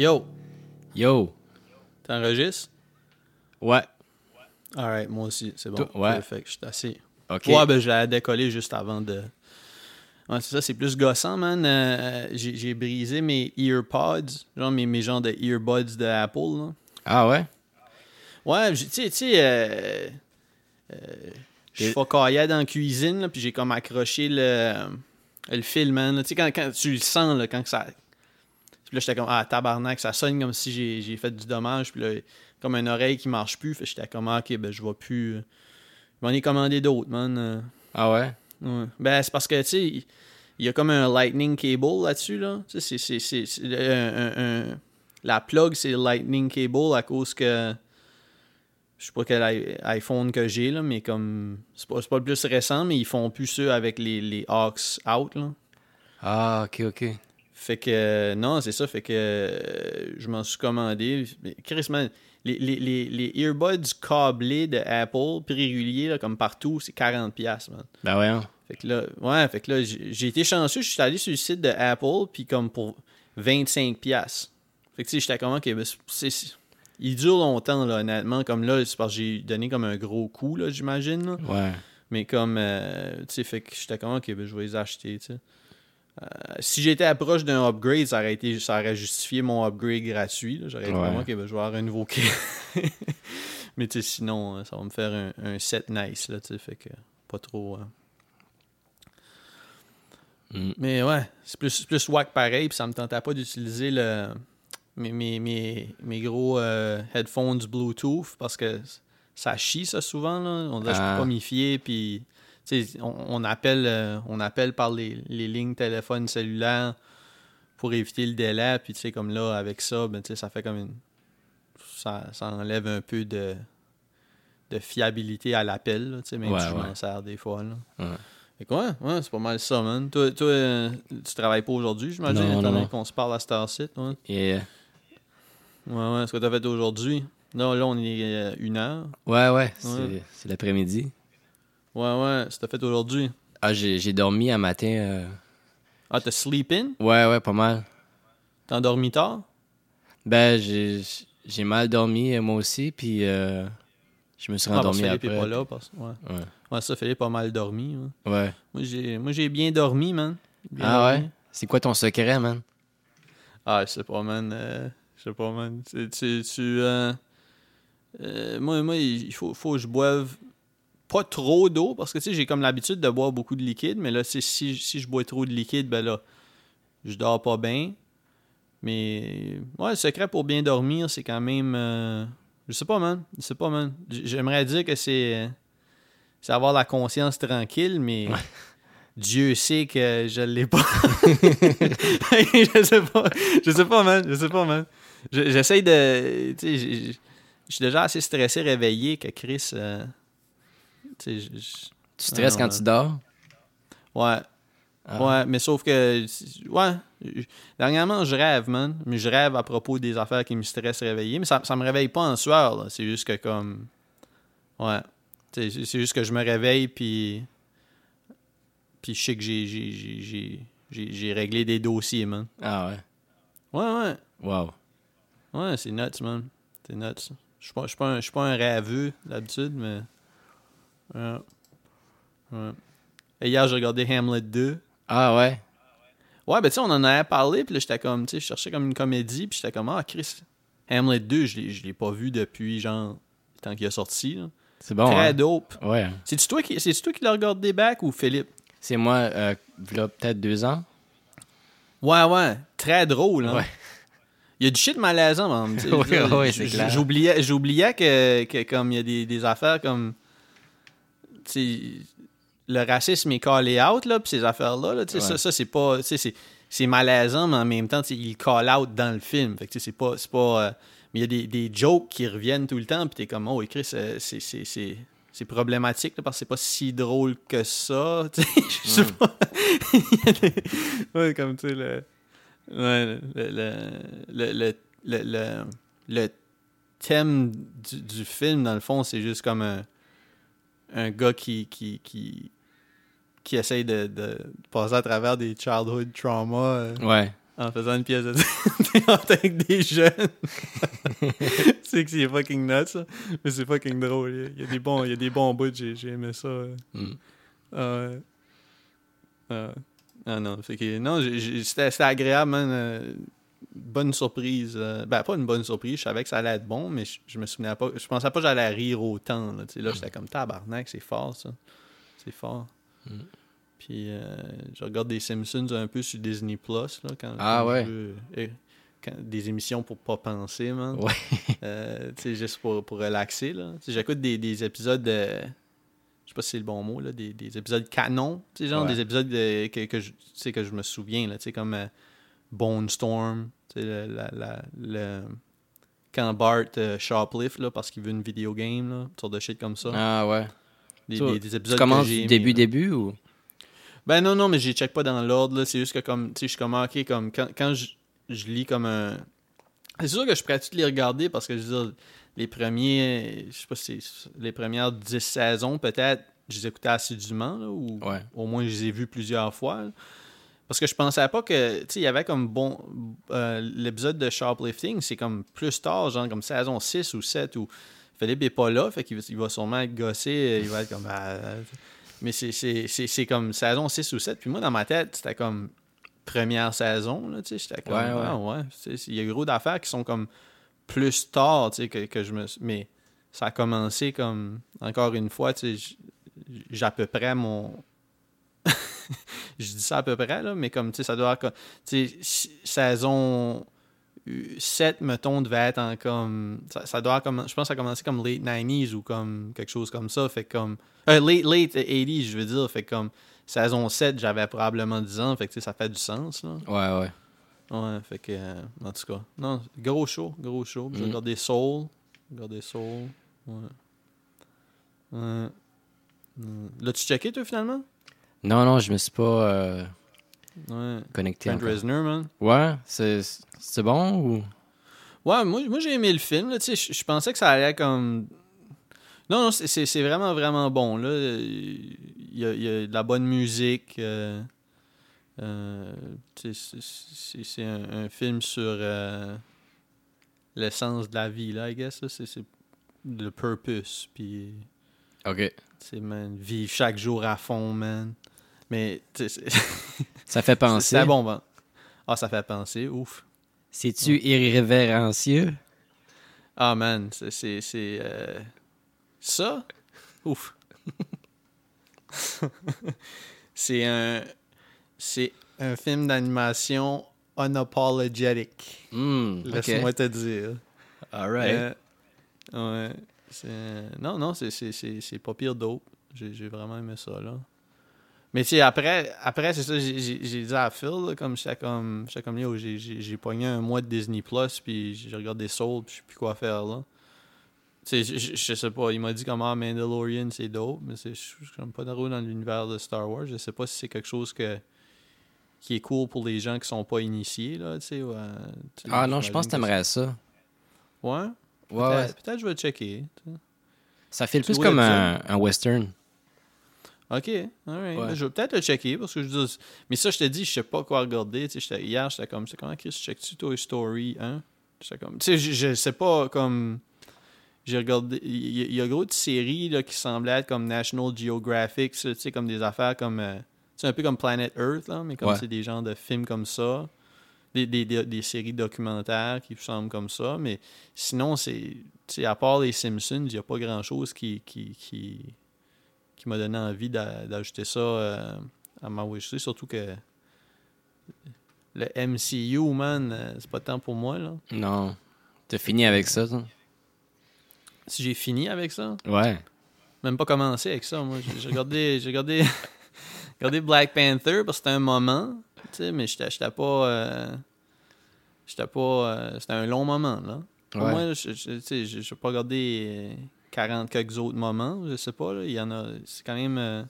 Yo, Yo. t'enregistres? Ouais. Alright, moi aussi, c'est bon. Toi- ouais. Perfect, je suis assez. OK. Ouais, ben je l'ai décollé juste avant de. Ouais, c'est ça, c'est plus gossant, man. Euh, j'ai j'ai brisé mes earpods, genre mes, mes genres de earbuds de Apple, là. Ah ouais? Ouais, tu sais, tu sais, euh, euh, je suis Et- dans la cuisine, là, puis j'ai comme accroché le, le fil, man. Tu sais, quand, quand tu le sens, là, quand ça... Puis là, j'étais comme, ah, tabarnak, ça sonne comme si j'ai j'ai fait du dommage, puis là, comme une oreille qui marche plus, fait j'étais comme, ah, ok, ben, je vais plus... euh, Je m'en ai commandé d'autres, man. euh. Ah ouais? Ouais. Ben, c'est parce que, tu sais, il y a comme un lightning cable là-dessus, là. Tu sais, c'est- c'est- c'est- c'est un- La plug, c'est lightning cable à cause que... Je sais pas quel iPhone que j'ai, là, mais comme... C'est pas, c'est pas le plus récent, mais ils font plus ça avec les, les aux out, là. Ah, OK, OK. Fait que... Non, c'est ça, fait que... euh, Je m'en suis commandé. Chris, man, les, les, les, les earbuds câblés de Apple, prix régulier, là, comme partout, c'est 40$, piastres, man. Ben voyons. Fait que là, ouais, fait que là, j'ai été chanceux, je suis allé sur le site de Apple, puis comme pour 25$. piastres. Fait que tu sais, j'étais comme, ok, ben, c'est- il dure longtemps, là, honnêtement. Comme là, c'est parce que j'ai donné comme un gros coup, là, j'imagine. Ouais. Mais comme, euh, tu sais, fait que j'étais comme, ok, ben, je vais les acheter, tu sais. Euh, si j'étais approche d'un upgrade, ça aurait, été, ça aurait justifié mon upgrade gratuit. J'aurais comme, ok, ben, je vais avoir un nouveau kit. Mais sinon, euh, ça va me faire un, un set nice, là, fait que pas trop... euh, Mm. mais ouais, c'est plus, plus whack pareil, puis ça me tentait pas d'utiliser le mes, mes, mes, mes gros euh, headphones Bluetooth parce que ça chie ça souvent là. On dirait que je Ah. peux pas m'y fier puis on, on appelle euh, on appelle par les, les lignes téléphone cellulaires pour éviter le délai puis tu sais comme là avec ça ben ça fait comme une ça, ça enlève un peu de de fiabilité à l'appel tu sais même Ouais, si je m'en sers des fois là. Ouais. Fait que ouais, ouais, c'est pas mal ça, man. Toi, toi euh, tu travailles pas aujourd'hui, j'imagine, étant donné qu'on se parle à Star City, ouais. Euh, Ouais, ouais, ce que t'as fait aujourd'hui. Là, là, on est euh, une heure. ouais, ouais. C'est l'après-midi. Ouais, ouais, t'as fait aujourd'hui. Ah, j'ai j'ai dormi un matin. euh, Ah, t'as sleep in? Ouais, ouais, pas mal. T'as endormi tard? Ben, j'ai j'ai mal dormi, euh, moi aussi, puis euh, je me suis Ah, parce rendormi Philippe après. est pas là. Parce... Ouais. Ouais. ouais, ça, Philippe a mal dormi. ouais. Ouais. Moi, j'ai moi, j'ai bien dormi, man. Bien Ah dormi. ouais? C'est quoi ton secret, man? Ah, je sais pas, man. euh, je sais pas, man. Tu, tu, tu, euh, moi, moi, il faut, faut que je boive pas trop d'eau parce que, tu sais, j'ai comme l'habitude de boire beaucoup de liquide, mais là, si, si je bois trop de liquide, ben là, je dors pas bien. Mais, ouais, le secret pour bien dormir, c'est quand même. euh, je sais pas, man. Je sais pas, man. J'aimerais dire que c'est. euh, C'est avoir la conscience tranquille, mais. Dieu sait que je l'ai pas. je sais pas. Je sais pas, man. Je sais pas, man. Je- J'essaye de. Tu sais, je suis déjà assez stressé, réveillé que Chris. euh, je- je- Tu stresses quand tu dors? ouais. Ah. Ouais, mais sauf que. Ouais. Dernièrement, je rêve, man. Mais je rêve à propos des affaires qui me stressent réveillé. Mais ça, ça me réveille pas en sueur, là. C'est juste que comme. Ouais. C'est c'est juste que je me réveille, puis. Puis je sais que j'ai- j'ai- j'ai j'ai- j'ai- j'ai réglé des dossiers, man. Ah ouais. Ouais, ouais. Wow. Ouais, c'est nuts, man. C'est nuts. Je suis pas, un- pas un rêveux d'habitude, mais. Ouais. Ouais. Et hier, j'ai regardé Hamlet 2. Ah ouais? Ouais, ben tu sais, on en avait parlé, puis là, j'étais comme, tu sais, je cherchais comme une comédie, puis j'étais comme, ah, Chris, Hamlet 2, je l'ai- pas vu depuis, genre, le temps qu'il est sorti, là. C'est bon, Très hein? dope. Ouais. C'est-tu toi qui, c'est toi qui l'as regardé back ou Philippe? C'est moi, euh, v'là peut-être deux ans. Ouais, ouais. Très drôle, hein. Ouais. Il y a du shit malaisant, j- c'est clair. J'oubliais, j'oubliais que, que comme il y a des, des affaires comme. Le racisme est callé out, là, puis ces affaires-là, là, Ouais. ça, ça c'est pas. C'est, malaisant, mais en même temps, il call out dans le film. Fait que, tu sais, c'est pas. C'est pas euh, mais il y a des, des jokes qui reviennent tout le temps, puis t'es comme, oh, écrit, c'est, c'est, c'est, problématique, là, parce que c'est pas si drôle que ça. Je sais Mm. pas. Des- ouais, comme tu sais, le. Ouais, le, le, le, le, le, le- le thème du, du film, dans le fond, c'est juste comme un, un gars qui, qui, qui, qui essaye de, de passer à travers des childhood traumas euh, Ouais. en faisant une pièce de théâtre avec des jeunes. c'est que c'est fucking nuts, ça. Mais c'est fucking drôle. Il y a des bons, il y a des bons bouts, j'ai, j'ai aimé ça. Mm. Ah. Ah. Ah non, fait que, non j'ai- j'ai- c'était, c'était agréable, man. Bonne surprise. euh, ben, pas une bonne surprise, je savais que ça allait être bon, mais je, je me souvenais pas. Je pensais pas que j'allais rire autant. Là, là j'étais comme tabarnak, c'est fort ça. C'est fort. Mm. Puis euh, je regarde des Simpsons un peu sur Disney Plus, là, quand, Ah quand ouais. je veux- euh, quand- des émissions pour pas penser, man. Ouais. Tu sais, juste pour, pour relaxer, là. J'écoute des, des épisodes de... Je sais pas si c'est le bon mot, là. Des, des épisodes canon. Tu sais, genre Ouais. des épisodes de- que, que, je, que je me souviens, là. Tu sais, comme euh, Bone Storm. Tu sais, le, la- la- le- Quand Bart euh, shoplift, là, parce qu'il veut une vidéo game, là. Une sorte de shit comme ça. Ah ouais. Des, des- des Tu épisodes commences du début, là. début ou? Ben non, non, mais j'y check pas dans l'ordre. là. C'est juste que comme, tu sais, je suis comme, ah, ok, comme, quand, quand je, je lis comme un... C'est sûr que je pourrais tout les regarder parce que, je veux dire, les premiers, je sais pas si c'est les premières 10 saisons, peut-être, je les écoutais assidûment, là, ou Ouais. au moins je les ai vus plusieurs fois. là. Parce que je pensais pas que, tu sais, il y avait comme bon... euh, L'épisode de Shoplifting, c'est comme plus tard, genre comme saison 6 ou 7, où Philippe est pas là, fait qu'il va- sûrement être gossé, il va être comme... ah, mais c'est- comme saison 6 ou 7. Puis moi, dans ma tête, c'était comme première saison. Là, tu sais, j'étais comme, Ouais, ouais. ah ouais. Il y a gros d'affaires qui sont comme plus tard tu sais, que, que je me. Mais ça a commencé comme, encore une fois, tu sais, j'ai à peu près mon. je dis ça à peu près, là, mais comme, tu sais, ça doit être. Tu sais, saison 7, mettons, devait être en comme. Ça, ça doit comme. Je pense que ça a commencé comme late 90s ou comme quelque chose comme ça. Fait comme. euh, late, late 80s, je veux dire. Fait comme. Saison 7, j'avais probablement 10 ans. Fait que tu sais, ça fait du sens, là. Ouais, ouais. Ouais, fait que. euh, en tout cas. Non, gros show, gros show. J'ai Mm. regardé Soul. Regardé Soul. Ouais. Ouais. Mm. L'as-tu checké, toi, finalement? Non, non, je me suis pas euh, Ouais. connecté Trent. Reznor, man. Ouais, c'est c'est bon ou? Ouais, moi, moi j'ai aimé le film. Je pensais que ça allait comme. Non, non, c'est- vraiment, vraiment bon. Là. Il, y a, il y a de la bonne musique. euh, euh, c'est- un, un film sur euh, l'essence de la vie, là, I guess. là. C'est c'est le purpose. Puis, Ok. C'est, man, vivre chaque jour à fond, man. Mais, sais, Ça fait penser. c'est bon, bon. Ah, ça fait penser, ouf. C'est-tu irrévérencieux? Ah man, c'est euh, ça? Ouf. c'est un c'est un film d'animation unapologetic. Ok. Laisse-moi te dire. Alright. Euh, ouais. Non, non, c'est- c'est c'est- c'est pas pire dope. J'ai j'ai vraiment aimé ça, là. Mais tu sais, après, après c'est ça, j'ai- dit à Phil, là, comme j'étais comme, comme, yo, j'ai- j'ai j'ai pogné un mois de Disney Plus, puis j'ai regardé Soul, puis je sais plus quoi faire, là. Tu sais, je- je je sais pas, il m'a dit comment Mandalorian, c'est dope, mais je je suis pas trop dans l'univers de Star Wars. Je sais pas si c'est quelque chose que qui est cool pour les gens qui sont pas initiés, là, tu sais. ou, tu sais, ah non, je pense que t'aimerais ça. c'est- Ouais? Ouais, ouais. Peut-être peut-être je vais checker. Ça fait Tu plus comme un, un western. Ok, alright. Ouais. Ben, Je vais peut-être le checker parce que je dis. Mais ça, je te dis, je sais pas quoi regarder. Tu sais, hier, j'étais comme, c'est comment Chris, check-tu Toy Story 1 J'étais comme. Tu sais, je, je sais pas comme. J'ai regardé. Il y, a- il y a gros de séries là, qui semblaient être comme National Geographic, tu sais, comme des affaires comme. euh, sais, un peu comme Planet Earth, là, mais comme Ouais. c'est des genres de films comme ça. Des, des, des, séries documentaires qui semblent comme ça. Mais sinon, c'est. À part les Simpsons, il n'y a pas grand-chose qui, qui, qui, qui m'a donné envie d'a- d'ajouter ça euh, à ma wishlist. Surtout que le MCU, man, euh, c'est pas tant pour moi. Là. Non. T'as fini avec ça, toi? Si j'ai fini avec ça, Ouais. même pas commencé avec ça. Moi, j'ai regardé, j'ai regardé, regardé Black Panther parce que c'était un moment, tu sais, mais j'étais pas, euh, j'étais pas, euh, c'était un long moment là. Pour Ouais. moi, je, je, pas regarder euh, 40 quelques autres moments, je sais pas. là. Il y en a, c'est quand même euh,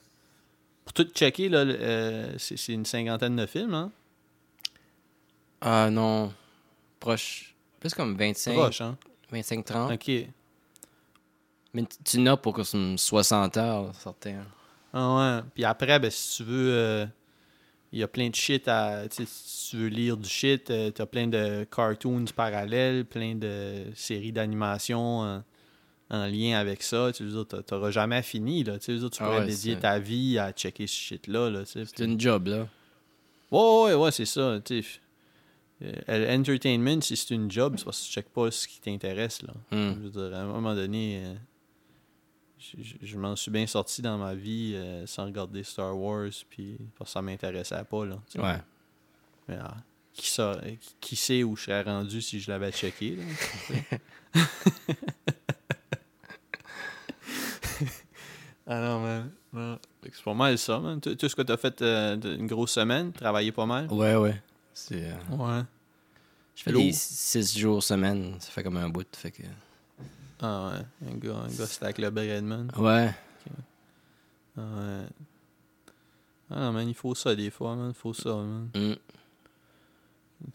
pour tout checker là, euh, c'est une cinquantaine de films, hein. Ah non. Proche. Plus comme 25, Proche, hein. 25-30. Ok. Mais tu- n'as pour comme 60 heures, certains. Ah ouais. Puis après, ben, si tu veux euh, il y a plein de shit à. tu Si tu veux lire du shit, euh, t'as plein de cartoons parallèles, plein de séries d'animation en, en lien avec ça. Tu veux dire, t'a- t'auras jamais fini. Là, tu tu Ah pourrais ouais, dédier ta vie à checker ce shit-là. Là, tu C'est puis- une job, là. Ouais, ouais, ouais, c'est ça. tu. Euh, L'entertainment, si c'est une job, c'est parce que tu checkes pas ce qui t'intéresse. là. Hmm. Je veux dire, à un moment donné, euh, je, m'en suis bien sorti dans ma vie euh, sans regarder Star Wars, puis parce que ça m'intéressait pas. Là. Ouais. Mais, ah, qui, sa- qui- sait où je serais rendu si je l'avais checké? là, ah non, man. C'est pas mal ça, man. Tout, tout ce que t'as fait euh, une grosse semaine, travaillé pas mal? Ouais, ouais. C'est... euh, Ouais. Je fais des six jours semaine. Ça fait comme un bout. Fait que... Ah ouais. Un gars, un gars stack le bread, man. Ouais. Ah ouais. Ah non, man, il faut ça des fois, man. Il faut ça, man. Hmm.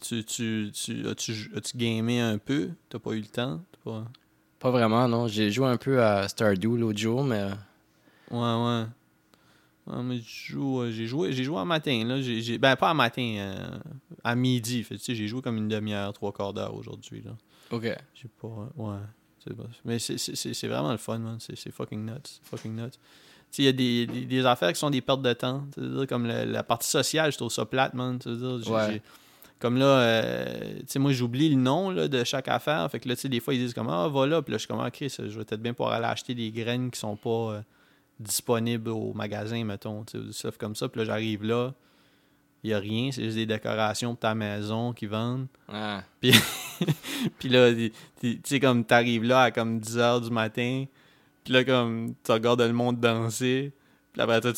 Tu, tu, tu, as-tu, as-tu gamé un peu? T'as pas eu le temps? T'as pas... Pas vraiment, non. J'ai joué un peu à Stardew l'autre jour, mais... euh, Ouais, ouais. Ouais, mais je joue, euh, j'ai joué, j'ai joué en matin, là. J'ai, j'ai- ben, pas en matin, euh, à midi. Fait, tu sais, j'ai joué comme une demi-heure, trois quarts d'heure aujourd'hui, là. OK. J'ai pas. Ouais. Mais c'est- vraiment le fun, man. C'est fucking nuts. Fucking nuts. Il y a des, des, des affaires qui sont des pertes de temps. Sais, comme la, la partie sociale, je trouve ça plate, man. Dire, Ouais. Comme là, euh, tu sais, moi, j'oublie le nom là, de chaque affaire. Fait que là, tu sais, des fois, ils disent comme Ah, va là. Puis là, je suis comme Ah, Chris, je vais peut-être bien pouvoir aller acheter des graines qui sont pas euh, disponibles au magasin, mettons. Tu sais, du stuff comme ça. Puis là, j'arrive là. Il y a rien. C'est juste des décorations pour ta maison qui vendent. Ah. Puis là, tu sais, comme t'arrives là à comme 10 h du matin, puis là, comme tu regardes le monde danser, puis après toi,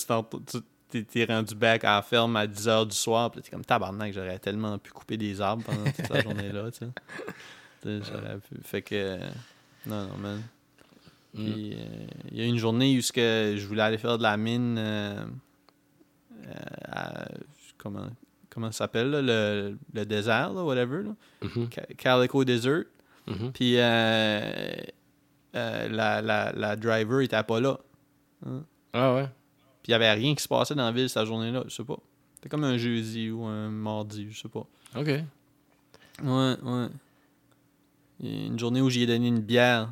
tu t'es rendu back à la ferme à 10 h du soir, puis t'es comme tabarnak, j'aurais tellement pu couper des arbres pendant toute la journée-là, tu sais. J'aurais pu- Fait que. Non, non, man. Puis, euh, il y a une journée où je voulais aller faire de la mine. euh, euh, à- comment, comment ça s'appelle, le, le désert, là, whatever. Là. Mhm. Ca- Calico Desert. Mhm. Puis euh, euh, la, la, la driver était pas là. Ah ouais. Puis il y avait rien qui se passait dans la ville cette journée-là, je sais pas. C'était comme un jeudi ou un mardi, je sais pas. OK. Ouais, ouais. Une journée où j'y ai donné une bière.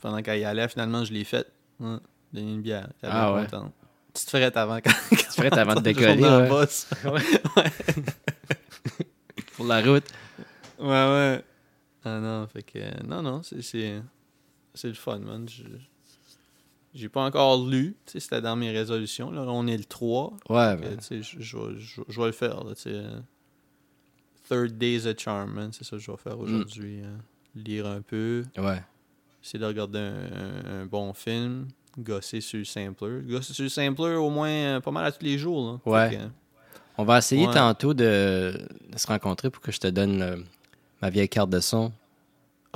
Pendant qu'elle y allait, finalement, je l'ai faite. Ouais, donné une bière. Elle Ah ouais. contente. Petite frette avant quand, Tu ferais avant de décoller, ouais. Pour la route. Ouais, ouais. Ah non, fait que. Non, non, c'est. C'est, le fun, man. Je- J'ai pas encore lu. Tu sais, c'était dans mes résolutions. Là, on est le 3. Ouais, ben, tu sais, je, vais- le faire. Là, tu sais. Third Days of Charm, man. C'est ça que je vais faire aujourd'hui. hein. Lire un peu. ouais. Essayer de regarder un, un- un bon film. Gosser sur le sampler. Gosser sur le sampler au moins euh, pas mal à tous les jours. Là. Ouais. On va essayer Ouais. tantôt de, de se rencontrer pour que je te donne ma vieille carte de son.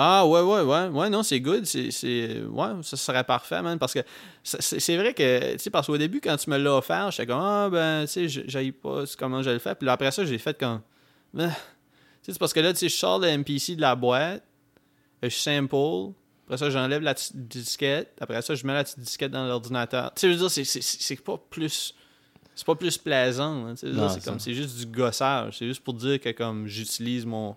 Ah ouais, ouais, ouais. Ouais, non, c'est good. C'est. Ouais, ça serait parfait, man. Parce que c'est, vrai que, tu sais, parce qu'au début, quand tu me l'as offert, j'étais comme, ah, ben, tu sais, j'aille pas comment je le fais. Puis là, après ça, j'ai fait comme, Ben, tu sais, c'est parce que là, tu sais, je sors le MPC de la boîte, je sample, après ça, j'enlève la petite disquette, après ça, je mets la petite disquette dans l'ordinateur. Tu sais, je veux dire, c'est, pas plus. C'est pas plus plaisant. hein, c'est ça. comme c'est juste du gossage. C'est juste pour dire que comme j'utilise mon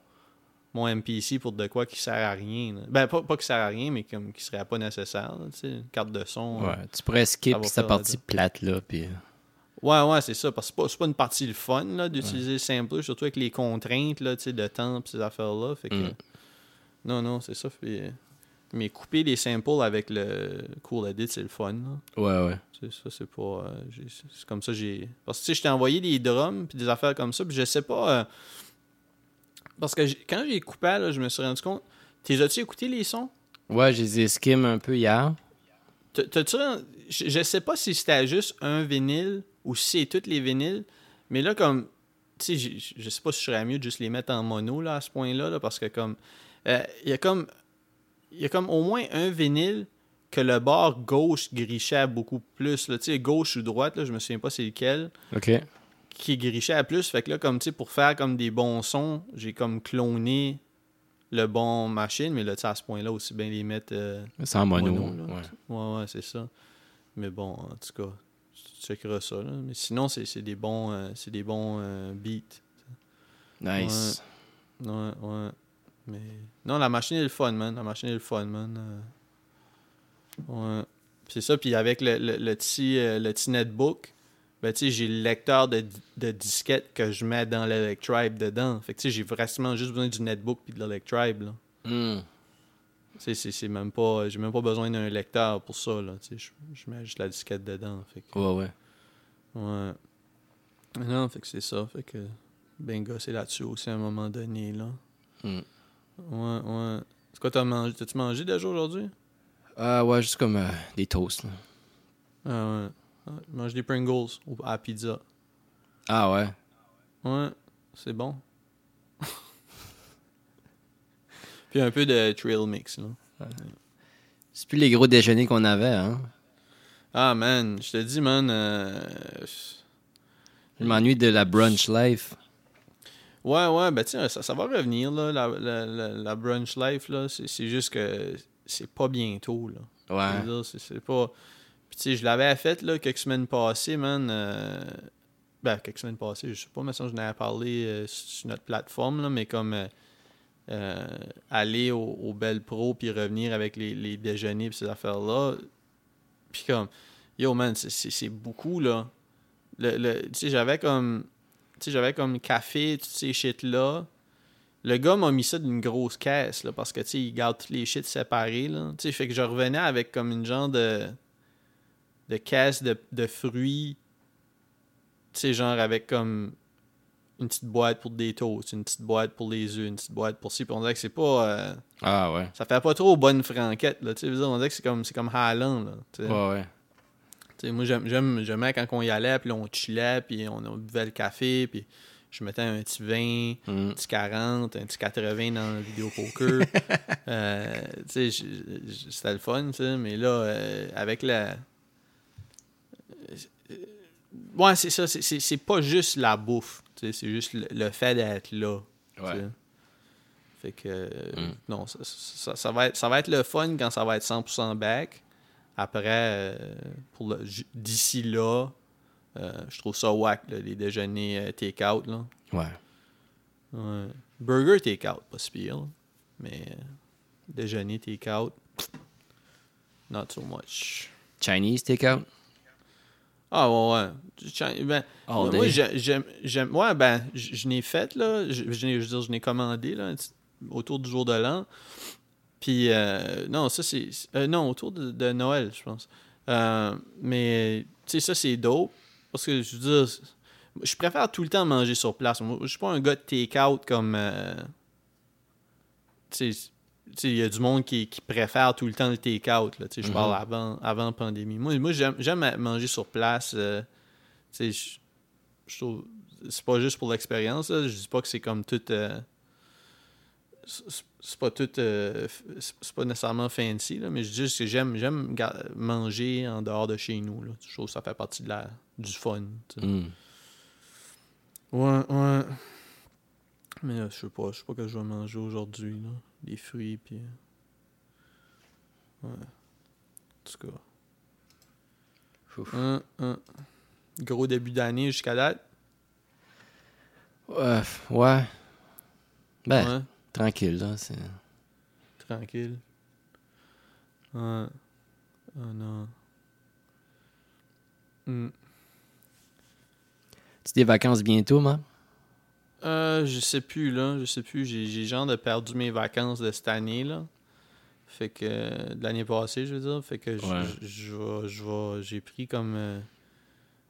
mon MPC pour de quoi qui sert à rien. là. Ben, pas, pas qui sert à rien, mais comme qui serait pas nécessaire. là, une carte de son. Ouais. euh. Tu pourrais skip cette partie plate, là. Puis... Ouais, ouais, c'est ça. Parce que c'est pas, pas une partie le fun là, d'utiliser le sampler, surtout avec les contraintes là, de temps et ces affaires-là. Fait que. Mm. Non, non, c'est ça. Fait- Mais couper les samples avec le Cool Edit, c'est le fun. là. Ouais, ouais. C'est ça, c'est pas. euh, c'est comme ça, j'ai. Parce que tu sais, je t'ai envoyé des drums puis des affaires comme ça, puis je sais pas. euh, Parce que quand j'ai coupé, là, je me suis rendu compte. T'es as-tu écouté les sons? Ouais, j'ai les skim un peu hier. T'as- T'as-tu. Je, je sais pas si c'était juste un vinyle ou si c'est tous les vinyles, mais là, comme. Tu sais, je- je sais pas si je serais mieux de juste les mettre en mono là, à ce point-là, là, parce que comme. euh, Il y a comme. Il y a comme au moins un vinyle que le bord gauche grichait beaucoup plus. là. Tu sais, gauche ou droite, là, je me souviens pas c'est lequel. OK. qui grichait à plus. Fait que là, comme tu sais, pour faire comme des bons sons, j'ai comme cloné le bon machine, mais là, tu sais, à ce point-là, aussi bien les mettre. euh, C'est en mono. Mono, là. ouais. Ouais, ouais, c'est ça. Mais bon, en tout cas, tu checkeras ça. Là. Mais sinon, c'est c'est des bons, euh, c'est des bons euh, beats. Nice. Ouais, ouais. Mais non, la machine est le fun, man. La machine est le fun, man. Euh, Ouais. C'est ça. Puis avec le, le, le petit, euh, le petit netbook, ben, j'ai le lecteur de, de disquette que je mets dans l'Electribe dedans. Fait que, j'ai vraiment juste besoin du netbook puis de l'Electribe, là. Sais, c'est- c'est même pas... J'ai même pas besoin d'un lecteur pour ça, là. Je, mets juste la disquette dedans. Fait que... Ouais, ouais. Ouais. Non, fait que c'est ça. Fait que ben gossé là-dessus aussi à un moment donné, là. Hmm. Ouais, ouais. C'est quoi t'as mangé? T'as-tu mangé déjà aujourd'hui? Ah ouais, juste comme euh, des toasts. là. Ah ouais. Ah, je mange des Pringles à la pizza. Ah ouais. Ouais, c'est bon. Puis un peu de trail mix, là. C'est plus les gros déjeuners qu'on avait, hein. Ah man, je te dis, man. euh, Je m'ennuie de la brunch life. Ouais, ouais, ben tiens, ça, ça va revenir, là, la, la, la, la brunch life, là. C'est juste que c'est pas bientôt, là. Ouais. c'est- pas. Puis tu sais, je l'avais fait là, quelques semaines passées, man. euh, Ben, quelques semaines passées, je sais pas, mais ça, je n'avais parlé euh, sur notre plateforme, là, mais comme euh, euh, aller au, au Belle Pro puis revenir avec les, les déjeuners puis ces affaires-là. Puis comme, yo man, c'est beaucoup, là. Le, le- tu sais, j'avais comme. Sais, j'avais comme café, toutes ces shit-là. Le gars m'a mis ça d'une grosse caisse, là, parce que, tu sais, il garde toutes les shit séparés, là. Tu sais, fait que je revenais avec comme une genre de... de caisse de, de fruits, tu sais, genre avec comme une petite boîte pour des toasts, une petite boîte pour les œufs, une petite boîte pour ci, puis on dirait que c'est pas... euh, Ah ouais. ça fait pas trop bonne franquette, là, tu sais, on dirait que c'est comme, c'est comme Haaland, là. Ouais, ouais. Moi, j'aime, j'aimais quand on y allait, puis on chillait, puis on, on buvait le café, puis je mettais un petit 20, Hmm. un petit 40, un petit 80 dans le vidéo poker. euh, c'était le fun, mais là, euh, avec la. euh, Ouais, c'est ça, c'est, pas juste la bouffe, c'est juste le, le fait d'être là. Ouais. Fait que, Mm. non, ça, ça- ça va être, ça va être le fun quand ça va être 100% back. Après, euh, pour d'ici là, euh, je trouve ça whack, là, les déjeuners euh, take-out. Là. Ouais. Ouais. Burger take-out, pas si pire. là. Mais déjeuner take-out, not so much. Chinese takeout? Ah ouais, ouais. Ben, All moi, j'aime, ouais, ben, je n'ai fait, là. Je, je n'ai- je veux dire, je n'ai commandé, là, petit- autour du jour de l'an. Puis, euh, non, ça, c'est. euh, non, autour de, de Noël, je pense. Euh, mais, tu sais, ça, c'est dope. Parce que, je veux dire, je préfère tout le temps manger sur place. Je suis pas un gars de take-out comme. tu sais, il y a du monde qui, qui préfère tout le temps le take-out. là. Tu sais, Je parle avant, avant la pandémie. Moi, moi j'aime, manger sur place. tu sais, je, trouve. C'est pas juste pour l'expérience. Je dis pas que c'est comme tout. c'est c'est pas tout. euh, c'est pas nécessairement fancy, là, mais je dis juste que j'aime, j'aime manger en dehors de chez nous. Là. Je trouve que ça fait partie de la, du fun. Hmm. Ouais, ouais. Mais là, je sais pas, je sais pas que je vais manger aujourd'hui, là. Des fruits, puis... Ouais. En tout cas. Ouf. Hein, hein. Gros début d'année jusqu'à date? Ouais. ouais. Ben, Ouais, tranquille, là. c'est- tranquille. Ouais. Oh non. Hmm. Tu des vacances bientôt, man? Euh, je sais plus, là. Je sais plus. J'ai, j'ai genre de perdu mes vacances de cette année, là. Fait que... de l'année passée, je veux dire. Fait que je, Ouais. je, j'ai pris comme... euh,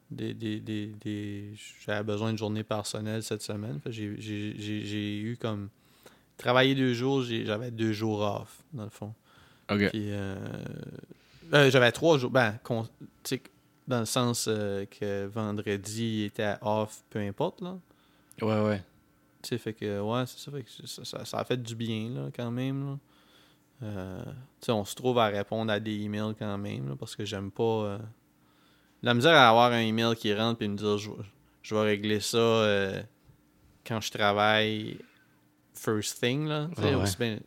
des, des, des, des- J'avais besoin de journée personnelle cette semaine. Fait que j'ai, j'ai, j'ai eu comme... Travailler deux jours, j'avais deux jours off, dans le fond. OK. Puis, euh, euh, j'avais trois jours. Ben, con- tu sais, dans le sens euh, que vendredi était off, peu importe, là. Ouais, ouais. Tu sais, fait que, ouais, c'est ça, fait que ça, ça, ça a fait du bien, là, quand même, là. Tu sais, on se trouve à répondre à des emails quand même, là, parce que j'aime pas... La misère à avoir un email qui rentre puis me dire, je, vais- je vais régler ça quand je travaille first thing, là. Tu sais, aussi bien-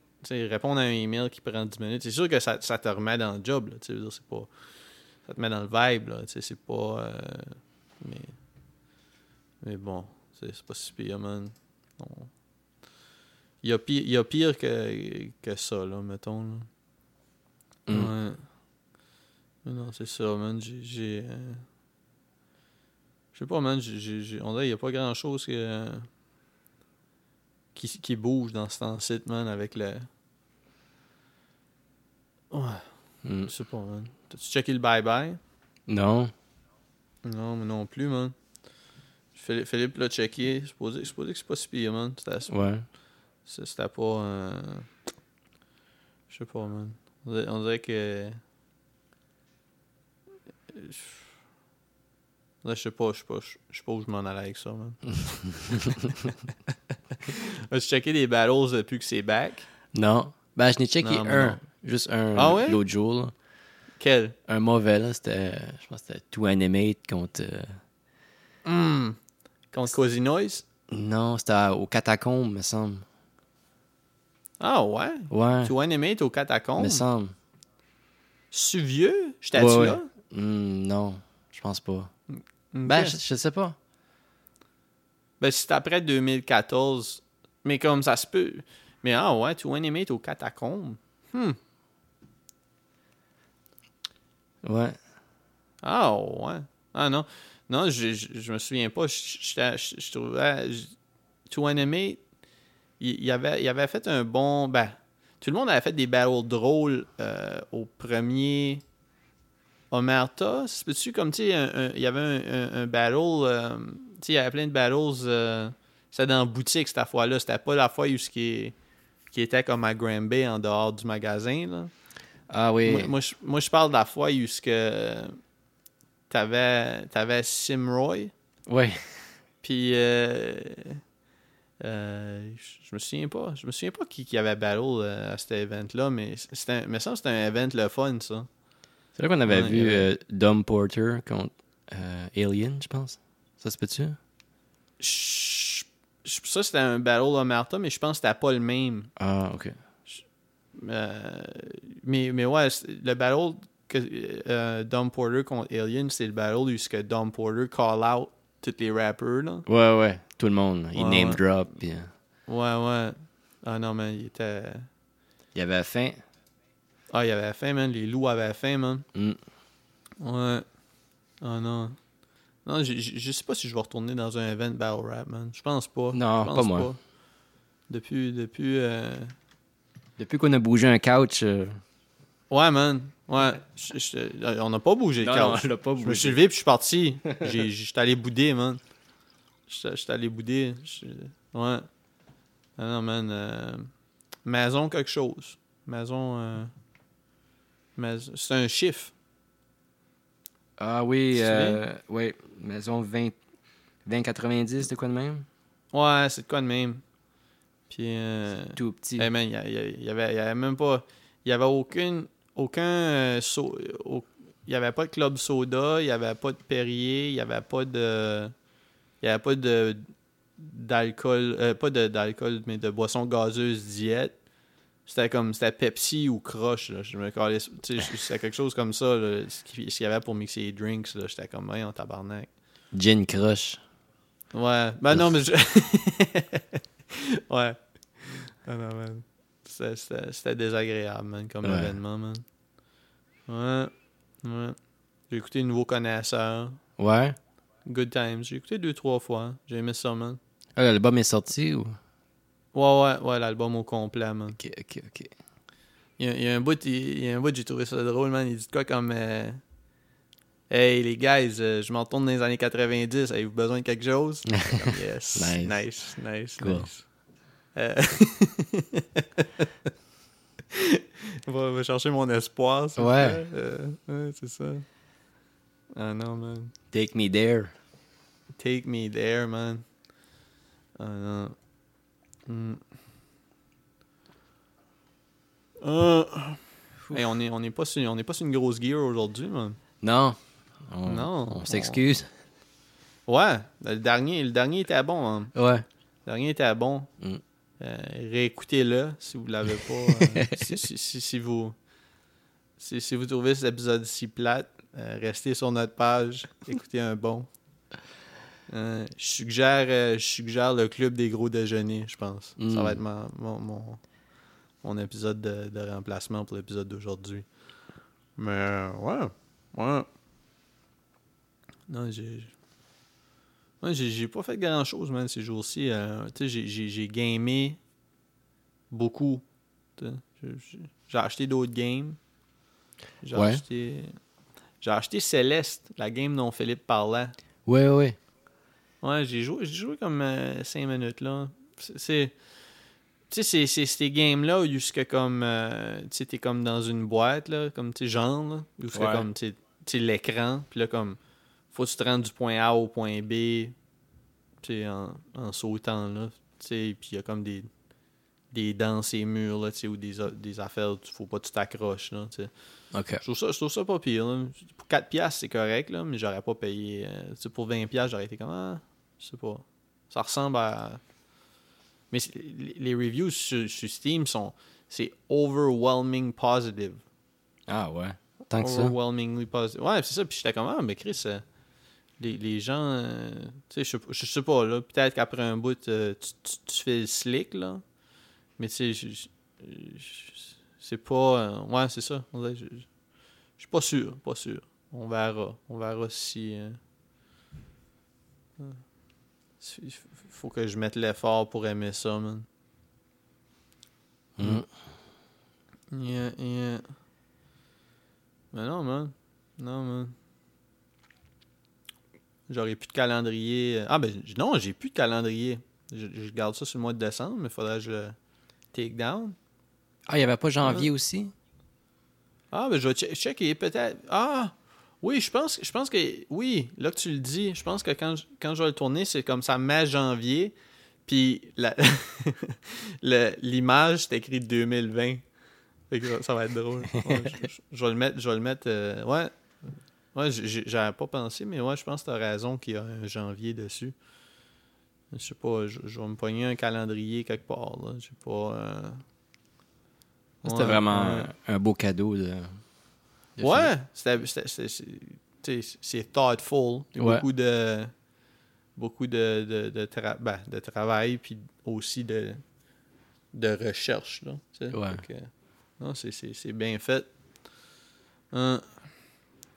répondre à un email qui prend 10 minutes, c'est sûr que ça, ça te remet dans le job, là, dire, c'est pas... ça te met dans le vibe, là. C'est pas. euh, mais. Mais bon, c'est pas si pire, man. Il y a pire, il y a pire que, que ça, là, mettons. Là. Mm. Ouais. Mais non, c'est ça, man. J'ai. euh, Je sais pas, man. j'ai- On dirait qu'il n'y a pas grand chose que. Qui, qui bouge dans ce temps-ci, man, avec le. Ouais, Mm. je sais pas, man. T'as-tu checké le bye-bye? Non. Non, mais non plus, man. Philippe, Philippe l'a checké. Je suppose je que c'est pas si pire, man. C'était Ouais. c'est- C'était pas. euh, Je sais pas, man. On dirait, on dirait que. Là, je sais pas, je sais pas, je sais pas où je m'en allais avec ça, man. As-tu checké les battles depuis que c'est back? Non. Ben, je n'ai checké Non, un. non. Juste un Ah ouais? l'autre jour. là. Quel? Un mauvais, là. C'était. Je pense que c'était Two Animate contre. euh, Hmm. Contre Cozy Noise? Non, c'était au Catacombe, me semble. Ah ouais? Ouais. Animate au catacombe? Me semble. Tu vieux? J'étais Ouais, tu ouais. là? Hmm, non, je pense pas. Ben, je, je sais pas. Ben, c'est après 2014. Mais comme ça se peut. Mais ah ouais, tu animate au catacombe. Hmm. Ouais. Ah ouais. Ah non. Non, je, je, je me souviens pas. Je, j'étais- je, je trouvais. To Animate, il, il avait, il avait fait un bon. Ben, tout le monde avait fait des battles drôles euh, au premier Omerta. C'est peux-tu comme, tu sais, il y avait un, un- un battle. euh, tu sais, il y avait plein de battles. euh, c'était dans la boutique cette fois-là. C'était pas la fois où ce qui, qui était comme à Granby en dehors du magasin. Là. Ah oui. Moi, moi, je, moi, je parle de la fois où ce que t'avais, t'avais Simroy, Ouais. puis euh, euh, je me souviens pas, je me souviens pas qui, qui avait battle à cet event-là, mais c'était, un- me semble que c'était un event le fun, ça. C'est là qu'on avait Ouais, vu euh, Dom Porter contre euh, Alien, je pense. Ça se peut-tu? Je- je- ça, c'était un battle Omerta, mais je pense que c'était pas le même. Ah, ok. Euh, mais, mais ouais, le battle que euh, Dom Porter contre Alien, c'est le battle où que Dom Porter call out tous les rappers, là. Ouais, ouais. Tout le monde. Il Ouais, name ouais. drop. Ouais, ouais. Ah non, man, il était. il avait faim. Ah, il avait faim, man. Les loups avaient faim, man. Mm. Ouais. Ah non. Non, je, je je sais pas si je vais retourner dans un event battle rap, man. Je pense pas. Non, Je pense pas moi. Depuis, depuis. euh, Depuis qu'on a bougé un couch. euh, Ouais, man. Ouais. Je- je- on n'a pas bougé le Non, non, couch. on pas Je me bougé. suis levé puis je suis parti. J'étais allé bouder, man. J'étais allé bouder. Ouais. Ah non, man. euh, Maison quelque chose. Maison. Mais- C'est un chiffre. Ah oui, euh, ouais. Maison 20, 2090, de quoi de même? Ouais, c'est de quoi de même. Puis. euh, Tout petit. Il y, a- il y avait, il y avait même pas. Il y avait aucune. Aucun. euh, so- au- il y avait pas de club soda, il y avait pas de Perrier, il y avait pas de. Il y avait pas de. d'alcool. euh, pas de- d'alcool, mais de boisson gazeuse diète. C'était comme. C'était Pepsi ou Crush, là. Je me calais. C'était quelque chose comme ça, là, ce qu'il y avait pour mixer les drinks, là. J'étais comme, en tabarnak. Gin Crush. Ouais. Ben non, mais je... ouais. Ah non, man. C'était- C'était c'était désagréable, man, comme Ouais. événement, man. Ouais. Ouais. J'ai écouté Nouveau Connaisseur. Ouais. Good Times. J'ai écouté deux, trois fois. J'ai aimé ça, man. Ah, l'album est sorti ou? Ouais, ouais, ouais, l'album au complet, man. Ok, ok, ok. Il y a, il y a un bout, il, y a un bout, j'ai trouvé ça drôle, man. Il dit quoi comme... euh, Hey, les guys, euh, je m'en retourne dans les années 90. Avez-vous besoin de quelque chose? Comme, yes. Nice. Nice, nice, Cool. nice. Euh, va, va chercher mon espoir. Ouais. Euh, ouais, c'est ça. Ah non, man. Take Me There. Take me there, man. Ah non. Hmm. Hey, on est, on est pas sur, on est pas sur une grosse gear aujourd'hui, man. Non. On, Non, On on- s'excuse. Ouais, le dernier, le dernier était bon, hein. Ouais. Le dernier était bon. Mm. Euh, réécoutez-le si vous l'avez pas. euh, si, si, si, si vous si, si vous trouvez cet épisode si plate, euh, restez sur notre page, écoutez un bon. Euh, je, suggère, euh, je suggère le club des gros déjeuners, je pense. Mm. Ça va être ma- mon, mon, mon épisode de, de remplacement pour l'épisode d'aujourd'hui. Mais euh, ouais, ouais. Non, j'ai. Ouais, j'ai pas fait grand chose, man, ces jours-ci. Euh, tu sais, j'ai- gamé beaucoup. J'ai- acheté d'autres games. J'ai Ouais. acheté. J'ai acheté Céleste, la game dont Philippe parlait. Ouais, ouais. Ouais, j'ai joué, j'ai joué comme 5 minutes là. C'est-. Tu sais, c'est- c'est ces games-là où jusque comme. euh, tu sais, t'es comme dans une boîte, là, comme, tu sais, genre, là. Où c'est Ouais. comme, tu sais, l'écran. Puis là, comme. Faut que tu te rendes du point A au point B. Tu sais, en, en sautant, là. Tu sais, puis il y a comme des. Des dents, ces murs, là, tu sais, ou des, des affaires, où faut pas que tu t'accroches, là, tu sais. OK. Je trouve ça, je trouve ça pas pire. là. Pour 4 piastres, c'est correct, là, mais j'aurais pas payé. euh, pour 20 piastres, j'aurais été comme ah, je sais pas. Ça ressemble à. Mais les reviews sur, sur Steam sont. C'est overwhelming positive. Ah, ouais. Tant que ça. Overwhelmingly positive. Ouais, c'est ça. Puis j'étais comme ah, mais Chris, euh, les, les gens. euh, tu sais, je sais pas- je sais pas, là. Peut-être qu'après un bout, euh, tu, tu, tu fais le slick, là. Mais tu sais, c'est pas. euh, ouais, c'est ça. Je suis pas sûr, pas sûr. On verra. On verra si. euh, euh, si- Il faut que je mette l'effort pour aimer ça, man. Mm. Yeah, yeah. Mais non, man. Non, man. J'aurais plus de calendrier. Ah, ben non, j'ai plus de calendrier. Je, je garde ça sur le mois de décembre, mais faudrait que je le take down. Ah, il n'y avait pas janvier aussi? Ah, ben je vais che- checker peut-être. Ah! Oui, je pense, je pense que. Oui, là que tu le dis, je pense que quand je, quand je vais le tourner, c'est comme ça, mai, janvier. Puis l'image, c'est écrit 2020. Fait que ça, ça va être drôle. Ouais, je, je- je vais le mettre. Je vais le mettre euh, ouais. Ouais, j'avais pas pensé, mais ouais, je pense que t'as raison qu'il y a un janvier dessus. Je sais pas, je, je vais me pogner un calendrier quelque part. Là. J'ai pas. euh, C'était vraiment un, un beau cadeau de. Ouais, c'est thoughtful. Il y a Ouais. Beaucoup de beaucoup de, de, de, tra- ben, de travail puis aussi de, de recherche. Là. Ouais. Fait que, non, c'est- bien fait. Hein.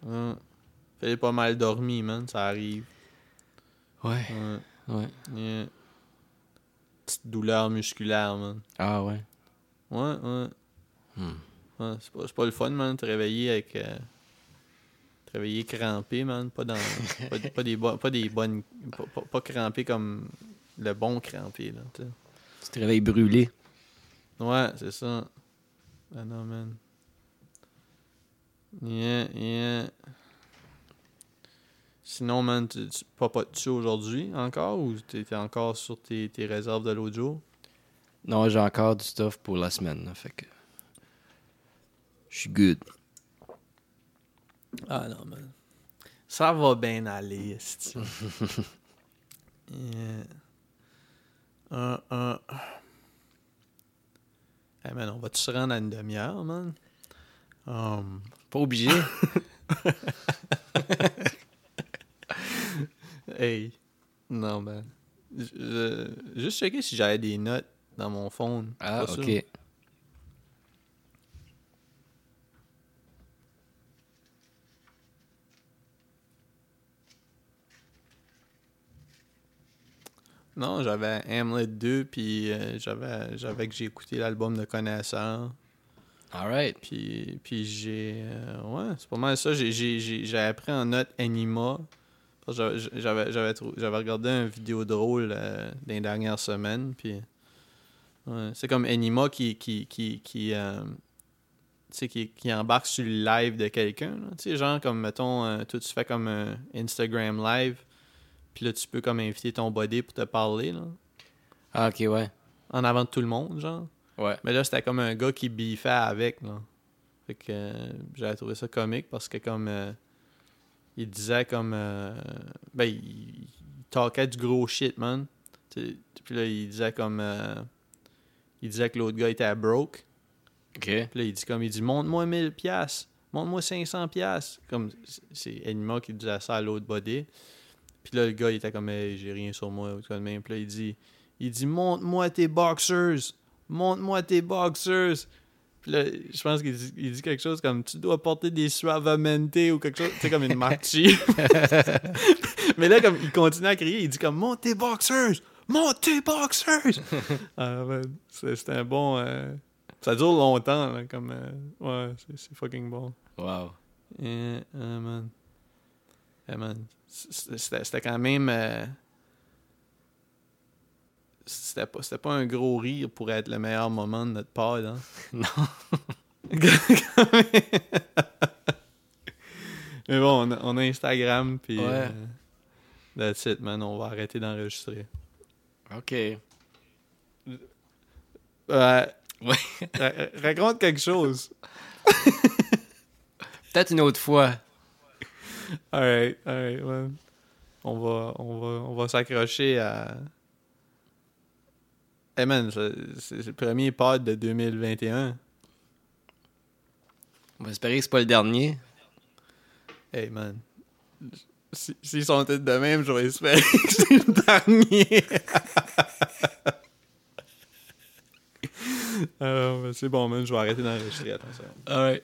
Hein. Fallait pas mal dormi, man, ça arrive. Ouais, Hein. ouais. Yeah. Petite douleur musculaire, man. Ah, ouais. Ouais, ouais. Hmm. Ouais, c'est pas, pas le fun, man, de te réveiller avec. euh, te réveiller crampé, man. Pas, dans, pas, pas des, pas des bonnes. Pas, pas, pas crampé comme le bon crampé, là. tu. Tu te réveilles brûlé. Ouais, c'est ça. Ah non, man. Yeah, yeah. Sinon, man, tu, tu papotes-tu aujourd'hui encore ou t'es t'es encore sur tes, tes réserves de l'autre jour? Non, j'ai encore du stuff pour la semaine. là, fait que. Je suis good. Ah non, man. Ça va bien aller, esti. yeah. Un, un. Hey, man, on va-tu se rendre à une demi-heure, man? Um, Pas obligé. hey. Non, man. Je- je- juste checker si j'avais des notes dans mon phone. ah, sûr. Non, j'avais Hamlet 2, puis euh, j'avais, j'avais que j'ai écouté l'album de Connaisseur. Alright. Puis, puis j'ai. euh, ouais, c'est pas mal ça. J'ai, j'ai, j'ai, j'ai appris en note Anima. J'avais, j'avais, j'avais, trou- j'avais regardé une vidéo drôle euh, dans les dernières semaines. Puis. ouais, c'est comme Anima qui. qui, qui, qui euh, qui, qui embarque sur le live de quelqu'un. Tu sais, genre, comme, mettons, toi, tu fais comme un Instagram live. Puis là, tu peux comme inviter ton body pour te parler, là. Ah, ok, ouais. En avant de tout le monde, genre. Ouais. Mais là, c'était comme un gars qui biffait avec, là. Fait que euh, j'avais trouvé ça comique parce que comme euh, il disait comme euh, ben il, il talkait du gros shit, man. Puis là, il disait comme il disait que l'autre gars était broke. Ok. Puis là, il dit comme il dit montre-moi 1000 pièces. montre-moi 500 pièces Comme, c'est- c'est Enima qui disait ça à l'autre body. Puis là, le gars, il était comme, hey, j'ai rien sur moi, ou tout de même. Puis là, il dit, il dit, montre-moi tes boxers, montre-moi tes boxers. Puis là, je pense qu'il dit, il dit quelque chose comme, tu dois porter des suavamente ou quelque chose, sais, comme une marchi. Mais là, comme, il continue à crier, il dit comme, monte tes boxers, monte tes boxers. ah, man, c'est- c'était un bon. euh, ça dure longtemps, là, comme. euh, ouais, c'est- c'est fucking bon. Wow. Yeah, ah, man. Yeah, man. C'était quand même. euh, C'était pas, c'était pas un gros rire pour être le meilleur moment de notre pod, hein. Non. Mais bon, on a, on a Instagram, puis. Ouais. euh, that's it, man. On va arrêter d'enregistrer. OK. Euh, Ouais. ra- raconte quelque chose. Peut-être une autre fois. Alright, alright, man. On va, on va, on va s'accrocher à. Hey man, c'est le premier pod de 2021. On va espérer que c'est pas le dernier. Hey man. Si- S'ils sont tous de même, je vais espérer que c'est le dernier. Alors, c'est bon, man, je vais arrêter d'enregistrer. Attention. Alright.